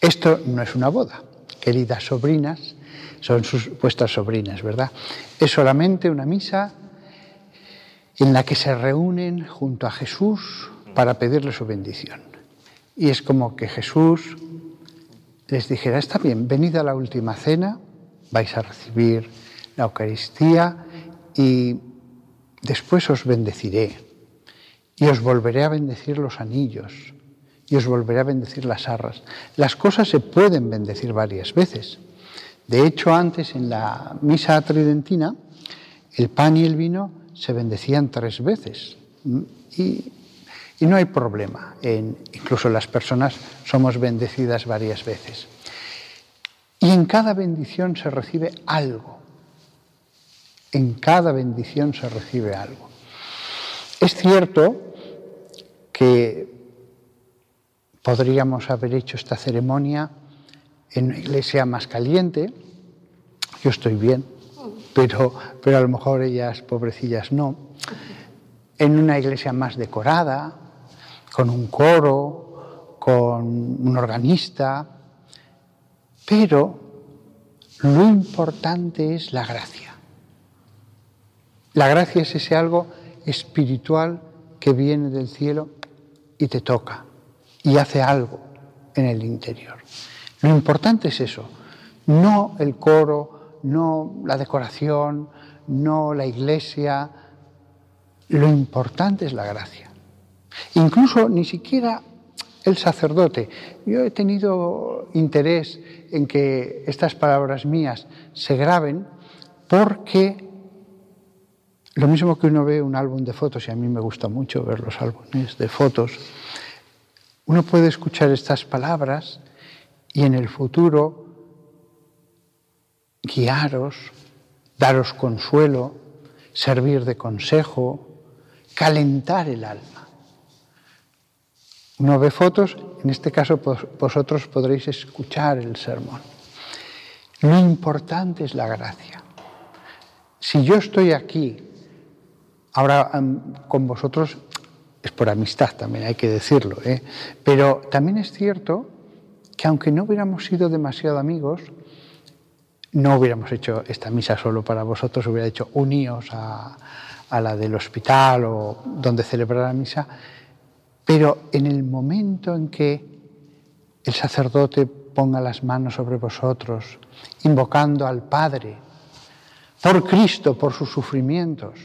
Esto no es una boda, queridas sobrinas, son sus, vuestras sobrinas, ¿verdad? Es solamente una misa en la que se reúnen junto a Jesús para pedirle su bendición. Y es como que Jesús les dijera, está bien, venid a la última cena, vais a recibir la Eucaristía y después os bendeciré y os volveré a bendecir los anillos y os volveré a bendecir las arras. Las cosas se pueden bendecir varias veces. De hecho, antes en la misa tridentina, el pan y el vino se bendecían tres veces. Y, no hay problema. incluso las personas somos bendecidas varias veces. Y en cada bendición se recibe algo. En cada bendición se recibe algo. Es cierto que podríamos haber hecho esta ceremonia en una iglesia más caliente. Yo estoy bien, pero, pero a lo mejor ellas, pobrecillas, no. En una iglesia más decorada, con un coro, con un organista, pero lo importante es la gracia. La gracia es ese algo espiritual que viene del cielo y te toca y hace algo en el interior. Lo importante es eso, no el coro, no la decoración, no la iglesia, lo importante es la gracia. Incluso ni siquiera el sacerdote. Yo he tenido interés en que estas palabras mías se graben porque lo mismo que uno ve un álbum de fotos, y a mí me gusta mucho ver los álbumes de fotos, uno puede escuchar estas palabras y en el futuro guiaros, daros consuelo, servir de consejo, calentar el alma. Uno ve fotos, en este caso vosotros podréis escuchar el sermón. Lo importante es la gracia. Si yo estoy aquí, ahora con vosotros es por amistad también, hay que decirlo, ¿eh? pero también es cierto que aunque no hubiéramos sido demasiado amigos, no hubiéramos hecho esta misa solo para vosotros, hubiera hecho uníos a, a la del hospital o donde celebrar la misa, pero en el momento en que el sacerdote ponga las manos sobre vosotros, invocando al Padre, por Cristo, por sus sufrimientos,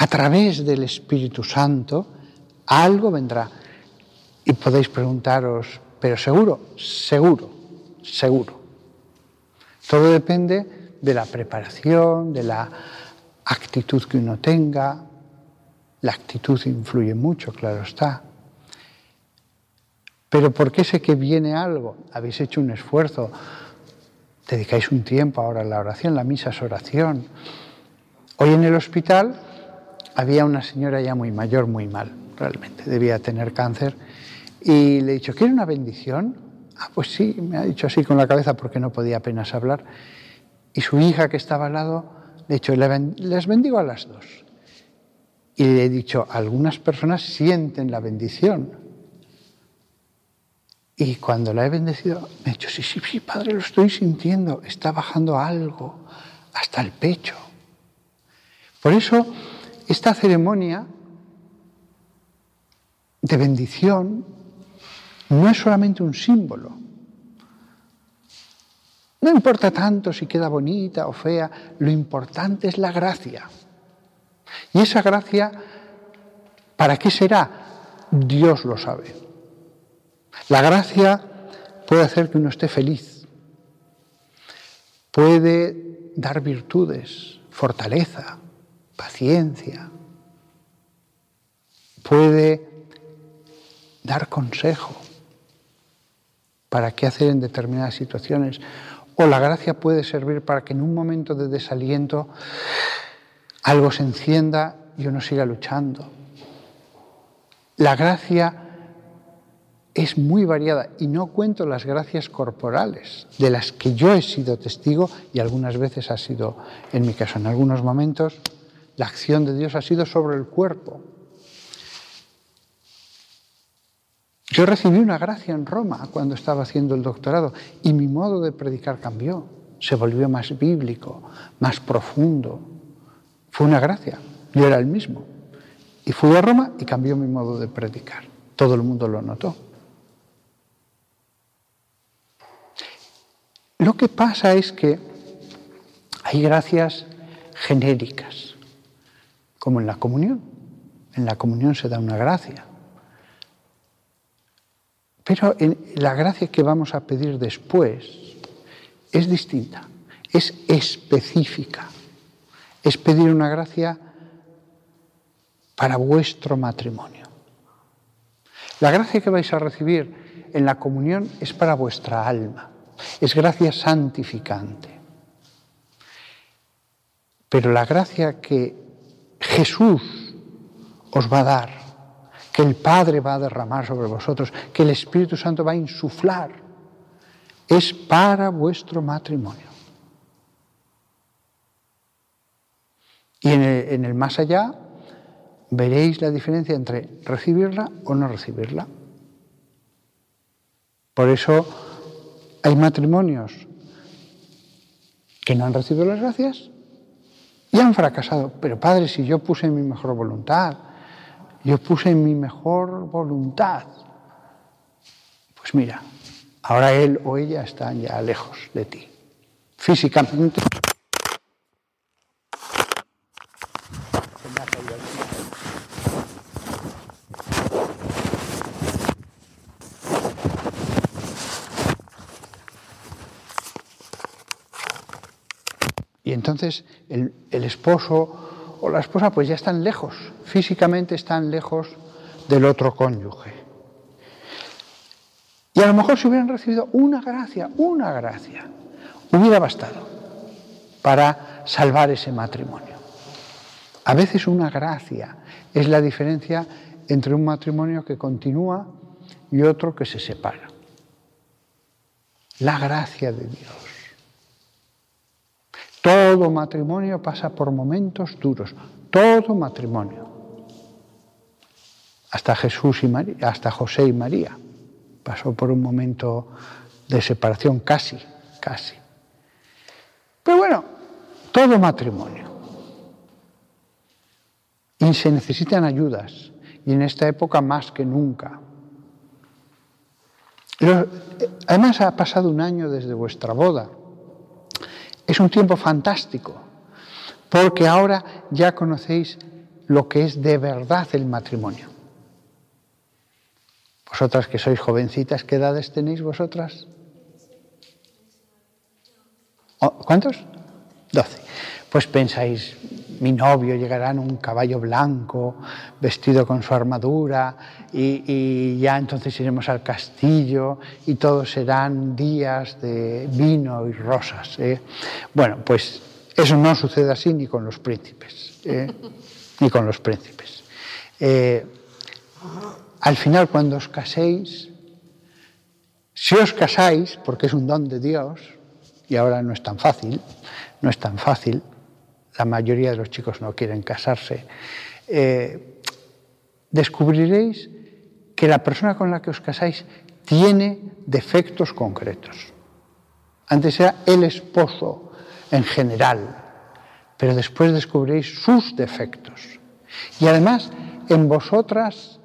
a través del Espíritu Santo, algo vendrá. Y podéis preguntaros, pero seguro, seguro, seguro. Todo depende de la preparación, de la actitud que uno tenga. La actitud influye mucho, claro está. Pero ¿por qué sé que viene algo? Habéis hecho un esfuerzo, dedicáis un tiempo ahora a la oración, la misa es oración. Hoy en el hospital había una señora ya muy mayor, muy mal, realmente, debía tener cáncer, y le he dicho, ¿quiere una bendición? Ah, pues sí, me ha dicho así con la cabeza porque no podía apenas hablar. Y su hija que estaba al lado, le he dicho, les bendigo a las dos. Y le he dicho, algunas personas sienten la bendición. Y cuando la he bendecido, me ha dicho, sí, sí, sí, padre, lo estoy sintiendo, está bajando algo hasta el pecho. Por eso esta ceremonia de bendición no es solamente un símbolo. No importa tanto si queda bonita o fea, lo importante es la gracia. Y esa gracia, ¿para qué será? Dios lo sabe. La gracia puede hacer que uno esté feliz, puede dar virtudes, fortaleza, paciencia, puede dar consejo para qué hacer en determinadas situaciones. O la gracia puede servir para que en un momento de desaliento algo se encienda y uno siga luchando. La gracia es muy variada y no cuento las gracias corporales de las que yo he sido testigo y algunas veces ha sido en mi caso en algunos momentos la acción de Dios ha sido sobre el cuerpo. Yo recibí una gracia en Roma cuando estaba haciendo el doctorado y mi modo de predicar cambió, se volvió más bíblico, más profundo. Fue una gracia, yo era el mismo. Y fui a Roma y cambió mi modo de predicar. Todo el mundo lo notó. Lo que pasa es que hay gracias genéricas, como en la comunión. En la comunión se da una gracia. Pero la gracia que vamos a pedir después es distinta, es específica. Es pedir una gracia para vuestro matrimonio. La gracia que vais a recibir en la comunión es para vuestra alma, es gracia santificante. Pero la gracia que Jesús os va a dar, que el Padre va a derramar sobre vosotros, que el Espíritu Santo va a insuflar, es para vuestro matrimonio. Y en el, más allá veréis la diferencia entre recibirla o no recibirla. Por eso hay matrimonios que no han recibido las gracias y han fracasado. Pero padre, si yo puse mi mejor voluntad, yo puse mi mejor voluntad, pues mira, ahora él o ella están ya lejos de ti, físicamente. Entonces el, esposo o la esposa pues ya están lejos, físicamente están lejos del otro cónyuge. Y a lo mejor si hubieran recibido una gracia, una gracia, hubiera bastado para salvar ese matrimonio. A veces una gracia es la diferencia entre un matrimonio que continúa y otro que se separa. La gracia de Dios. Todo matrimonio pasa por momentos duros, todo matrimonio. Hasta Jesús y María, hasta José y María pasó por un momento de separación casi, casi. Pero bueno, todo matrimonio. Y se necesitan ayudas, y en esta época más que nunca. Además ha pasado un año desde vuestra boda. Es un tiempo fantástico, porque ahora ya conocéis lo que es de verdad el matrimonio. Vosotras que sois jovencitas, ¿qué edades tenéis vosotras? Oh, ¿Cuántos? Doce. Pues pensáis, mi novio llegará en un caballo blanco, vestido con su armadura, y, ya entonces iremos al castillo y todos serán días de vino y rosas. ¿eh? Bueno, pues eso no sucede así ni con los príncipes, ¿eh? ni con los príncipes. Eh, al final, cuando os caséis, si os casáis, porque es un don de Dios, y ahora no es tan fácil, no es tan fácil, la mayoría de los chicos no quieren casarse, eh, descubriréis que la persona con la que os casáis tiene defectos concretos. Antes era el esposo en general, pero después descubriréis sus defectos. Y además en vosotras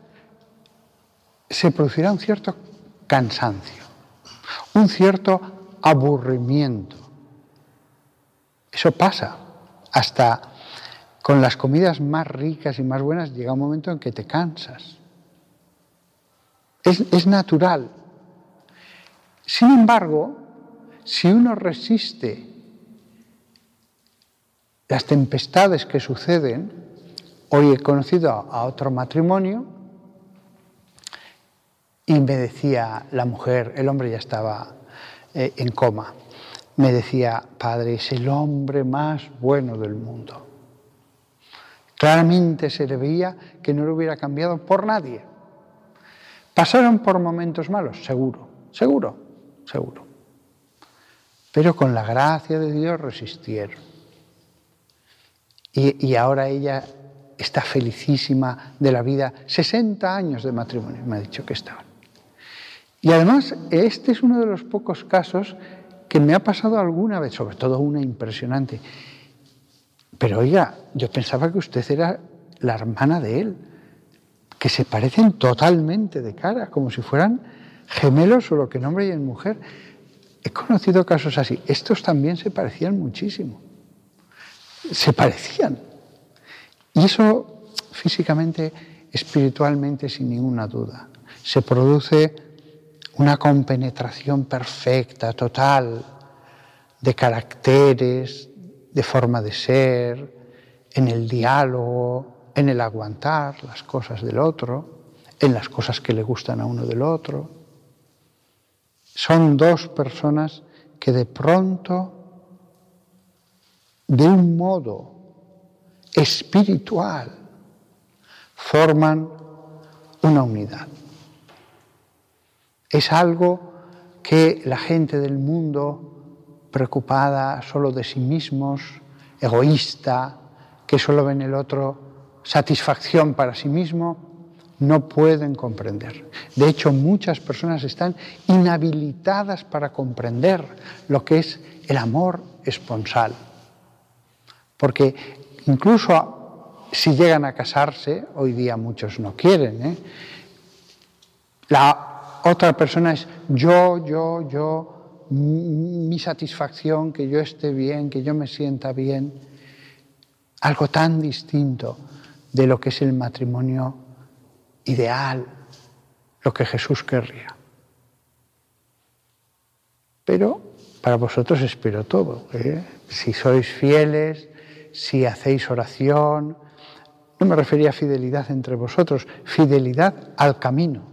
se producirá un cierto cansancio, un cierto aburrimiento. Eso pasa hasta con las comidas más ricas y más buenas llega un momento en que te cansas. Es, natural. Sin embargo, si uno resiste las tempestades que suceden, hoy he conocido a otro matrimonio y me decía la mujer, el hombre ya estaba eh, en coma, me decía, Padre, es el hombre más bueno del mundo. Claramente se le veía que no lo hubiera cambiado por nadie. Pasaron por momentos malos, seguro, seguro, seguro. Pero con la gracia de Dios resistieron. Y, y ahora ella está felicísima de la vida. 60 años de matrimonio, me ha dicho que estaban. Y además, este es uno de los pocos casos que me ha pasado alguna vez, sobre todo una impresionante. Pero oiga, yo pensaba que usted era la hermana de él, que se parecen totalmente de cara, como si fueran gemelos, solo que en hombre y en mujer. He conocido casos así. Estos también se parecían muchísimo. Se parecían. Y eso físicamente, espiritualmente, sin ninguna duda. Se produce una compenetración perfecta, total, de caracteres, de forma de ser, en el diálogo, en el aguantar las cosas del otro, en las cosas que le gustan a uno del otro. Son dos personas que de pronto, de un modo espiritual, forman una unidad. Es algo que la gente del mundo, preocupada solo de sí mismos, egoísta, que solo ven el otro satisfacción para sí mismo, no pueden comprender. De hecho, muchas personas están inhabilitadas para comprender lo que es el amor esponsal. Porque incluso si llegan a casarse, hoy día muchos no quieren, ¿eh? la otra persona es yo, yo, yo, mi satisfacción, que yo esté bien, que yo me sienta bien. Algo tan distinto de lo que es el matrimonio ideal, lo que Jesús querría. Pero para vosotros espero todo. ¿eh? Si sois fieles, si hacéis oración, no me refería a fidelidad entre vosotros, fidelidad al camino,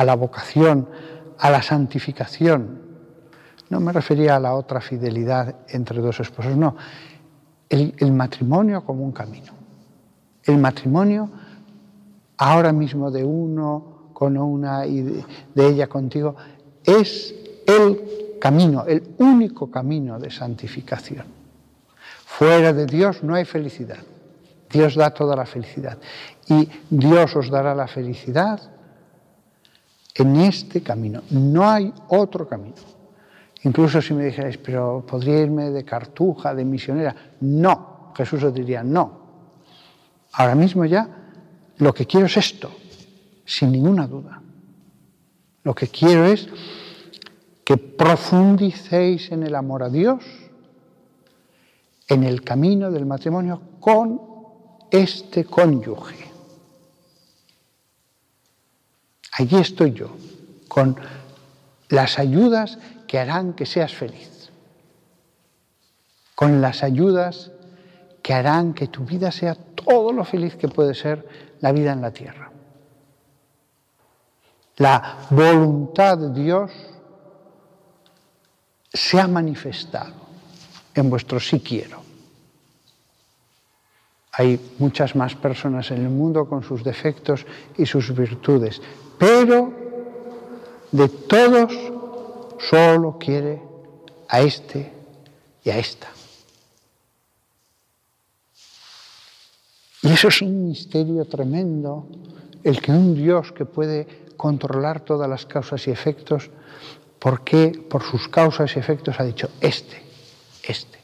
a la vocación, a la santificación. No me refería a la otra fidelidad entre dos esposos, no. El, matrimonio como un camino. El matrimonio ahora mismo de uno con una y de, ella contigo, es el camino, el único camino de santificación. Fuera de Dios no hay felicidad. Dios da toda la felicidad. Y Dios os dará la felicidad en este camino. No hay otro camino. Incluso si me dijerais, pero podría irme de cartuja, de misionera. No, Jesús os diría, no. Ahora mismo ya lo que quiero es esto, sin ninguna duda. Lo que quiero es que profundicéis en el amor a Dios, en el camino del matrimonio con este cónyuge. Allí estoy yo, con las ayudas que harán que seas feliz, con las ayudas que harán que tu vida sea todo lo feliz que puede ser la vida en la tierra. La voluntad de Dios se ha manifestado en vuestro sí quiero. Hay muchas más personas en el mundo con sus defectos y sus virtudes, pero de todos solo quiere a este y a esta. Y eso es un misterio tremendo, el que un Dios que puede controlar todas las causas y efectos, ¿por qué por sus causas y efectos ha dicho este, este?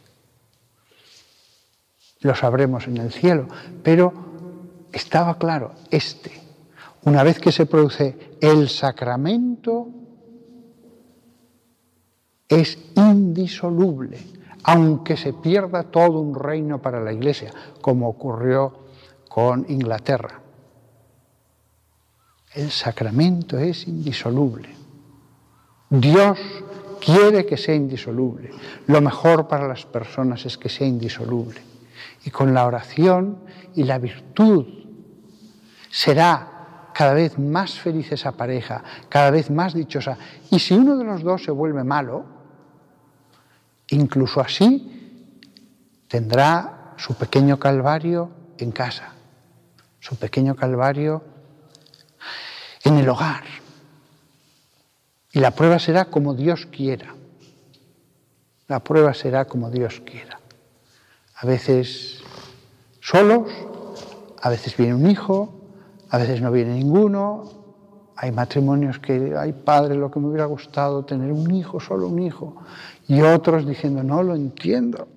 Lo sabremos en el cielo, pero estaba claro, este. Una vez que se produce el sacramento, es indisoluble, aunque se pierda todo un reino para la Iglesia, como ocurrió con Inglaterra. El sacramento es indisoluble. Dios quiere que sea indisoluble. Lo mejor para las personas es que sea indisoluble. Y con la oración y la virtud será cada vez más feliz esa pareja, cada vez más dichosa. Y si uno de los dos se vuelve malo, incluso así tendrá su pequeño calvario en casa su pequeño calvario en el hogar. Y la prueba será como Dios quiera. La prueba será como Dios quiera. A veces solos, a veces viene un hijo, a veces no viene ninguno, Hay matrimonios que, ay padre, lo que me hubiera gustado, tener un hijo, solo un hijo. Y otros diciendo, no lo entiendo.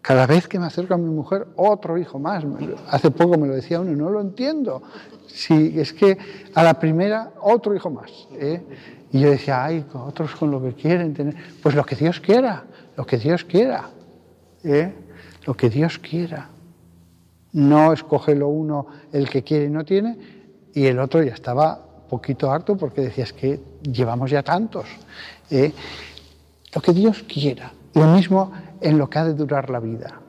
Cada vez que me acerco a mi mujer, otro hijo más. Hace poco me lo decía uno, no lo entiendo. Si es que a la primera, otro hijo más. ¿eh? Y yo decía, ay, otros con lo que quieren tener. Pues lo que Dios quiera, lo que Dios quiera. ¿eh? Lo que Dios quiera. No escoge lo uno el que quiere y no tiene, y el otro ya estaba poquito harto porque decía, es que llevamos ya tantos. ¿eh? Lo que Dios quiera. Lo mismo en lo que ha de durar la vida.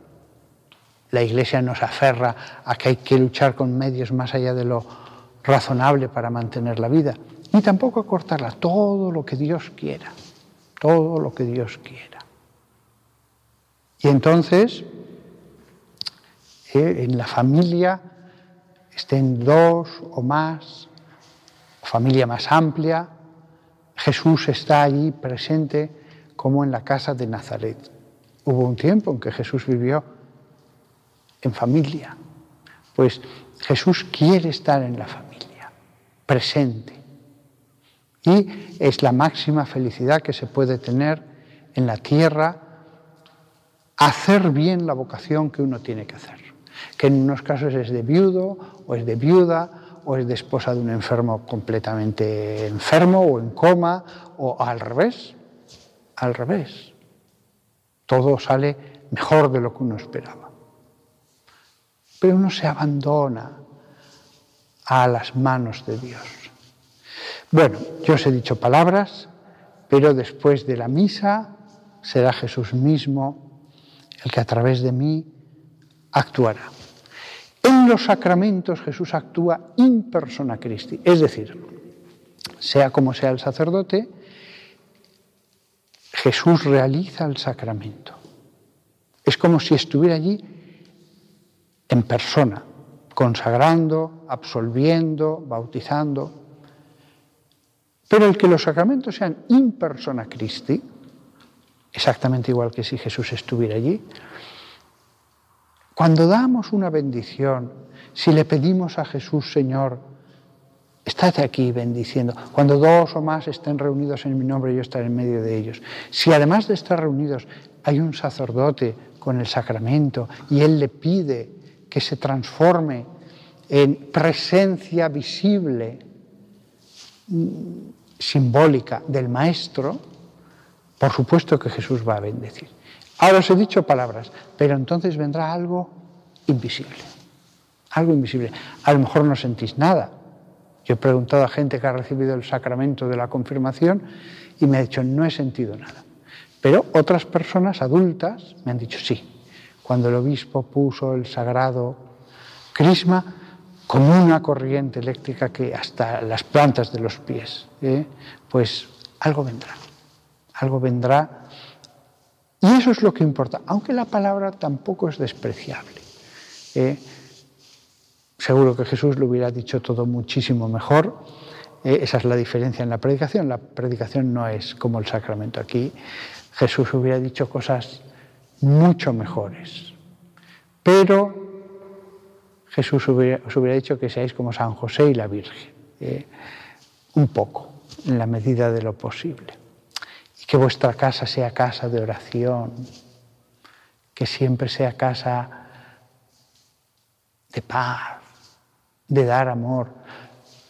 La Iglesia nos aferra a que hay que luchar con medios más allá de lo razonable para mantener la vida, ni tampoco a cortarla, todo lo que Dios quiera, todo lo que Dios quiera. Y entonces, en la familia, estén dos o más, familia más amplia, Jesús está allí presente como en la casa de Nazaret. Hubo un tiempo en que Jesús vivió en familia. Pues Jesús quiere estar en la familia, presente. Y es la máxima felicidad que se puede tener en la tierra hacer bien la vocación que uno tiene que hacer. Que en unos casos es de viudo o es de viuda o es de esposa de un enfermo completamente enfermo o en coma o al revés, al revés. Todo sale mejor de lo que uno esperaba. Pero uno se abandona a las manos de Dios. Bueno, yo os he dicho palabras, pero después de la misa será Jesús mismo el que a través de mí actuará. En los sacramentos Jesús actúa in persona Christi, es decir, sea como sea el sacerdote, Jesús realiza el sacramento. Es como si estuviera allí en persona, consagrando, absolviendo, bautizando. Pero el que los sacramentos sean in persona Christi, exactamente igual que si Jesús estuviera allí, cuando damos una bendición, si le pedimos a Jesús, Señor, estate aquí bendiciendo. Cuando dos o más estén reunidos en mi nombre, yo estaré en medio de ellos. Si además de estar reunidos hay un sacerdote con el sacramento y él le pide que se transforme en presencia visible, mm, simbólica del Maestro, por supuesto que Jesús va a bendecir. Ahora os he dicho palabras, pero entonces vendrá algo invisible. Algo invisible. A lo mejor no sentís nada, yo he preguntado a gente que ha recibido el sacramento de la confirmación y me ha dicho, no he sentido nada. Pero otras personas adultas me han dicho, sí, cuando el obispo puso el sagrado crisma, como una corriente eléctrica que hasta las plantas de los pies, ¿eh? pues algo vendrá, algo vendrá. Y eso es lo que importa, aunque la palabra tampoco es despreciable. ¿eh? Seguro que Jesús lo hubiera dicho todo muchísimo mejor. Eh, esa es la diferencia en la predicación. La predicación no es como el sacramento. Aquí Jesús hubiera dicho cosas mucho mejores. Pero Jesús hubiera, os hubiera dicho que seáis como San José y la Virgen. Eh, un poco, en la medida de lo posible. Que vuestra casa sea casa de oración, que siempre sea casa de paz, de dar amor.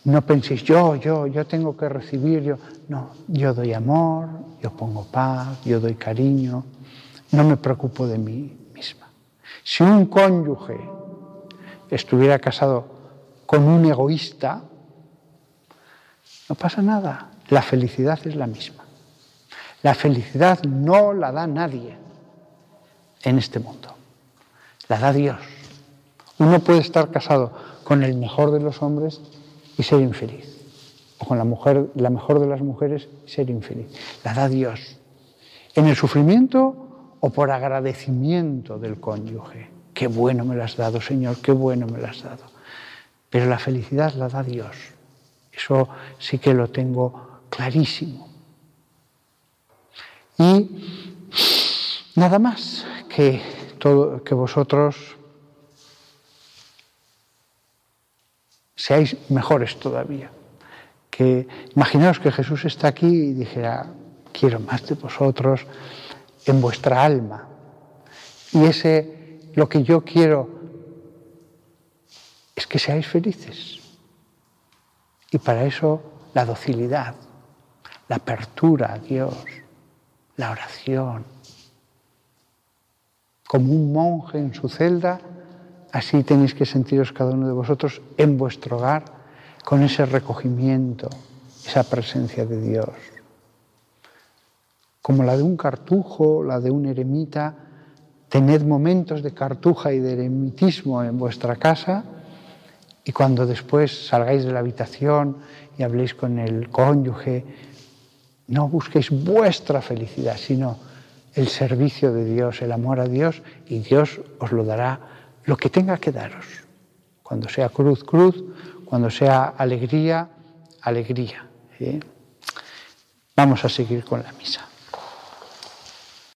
No penséis yo, yo, yo tengo que recibir, yo. No, yo doy amor, yo pongo paz, yo doy cariño, no me preocupo de mí misma. Si un cónyuge estuviera casado con un egoísta, no pasa nada, la felicidad es la misma. La felicidad no la da nadie en este mundo, la da Dios. Uno puede estar casado con el mejor de los hombres y ser infeliz. O con la, mujer, la mejor de las mujeres y ser infeliz. La da Dios. En el sufrimiento o por agradecimiento del cónyuge. Qué bueno me lo has dado, Señor, qué bueno me lo has dado. Pero la felicidad la da Dios. Eso sí que lo tengo clarísimo. Y nada más que, todo, que vosotros seáis mejores todavía, que imaginaos que Jesús está aquí y dijera, quiero más de vosotros en vuestra alma. Y ese, lo que yo quiero es que seáis felices. Y para eso la docilidad, la apertura a Dios, la oración. Como un monje en su celda, así tenéis que sentiros cada uno de vosotros en vuestro hogar con ese recogimiento, esa presencia de Dios. Como la de un cartujo, la de un eremita, tened momentos de cartuja y de eremitismo en vuestra casa y cuando después salgáis de la habitación y habléis con el cónyuge, no busquéis vuestra felicidad, sino el servicio de Dios, el amor a Dios, y Dios os lo dará lo que tenga que daros. Cuando sea cruz, cruz, cuando sea alegría, alegría. Vamos a seguir con la misa.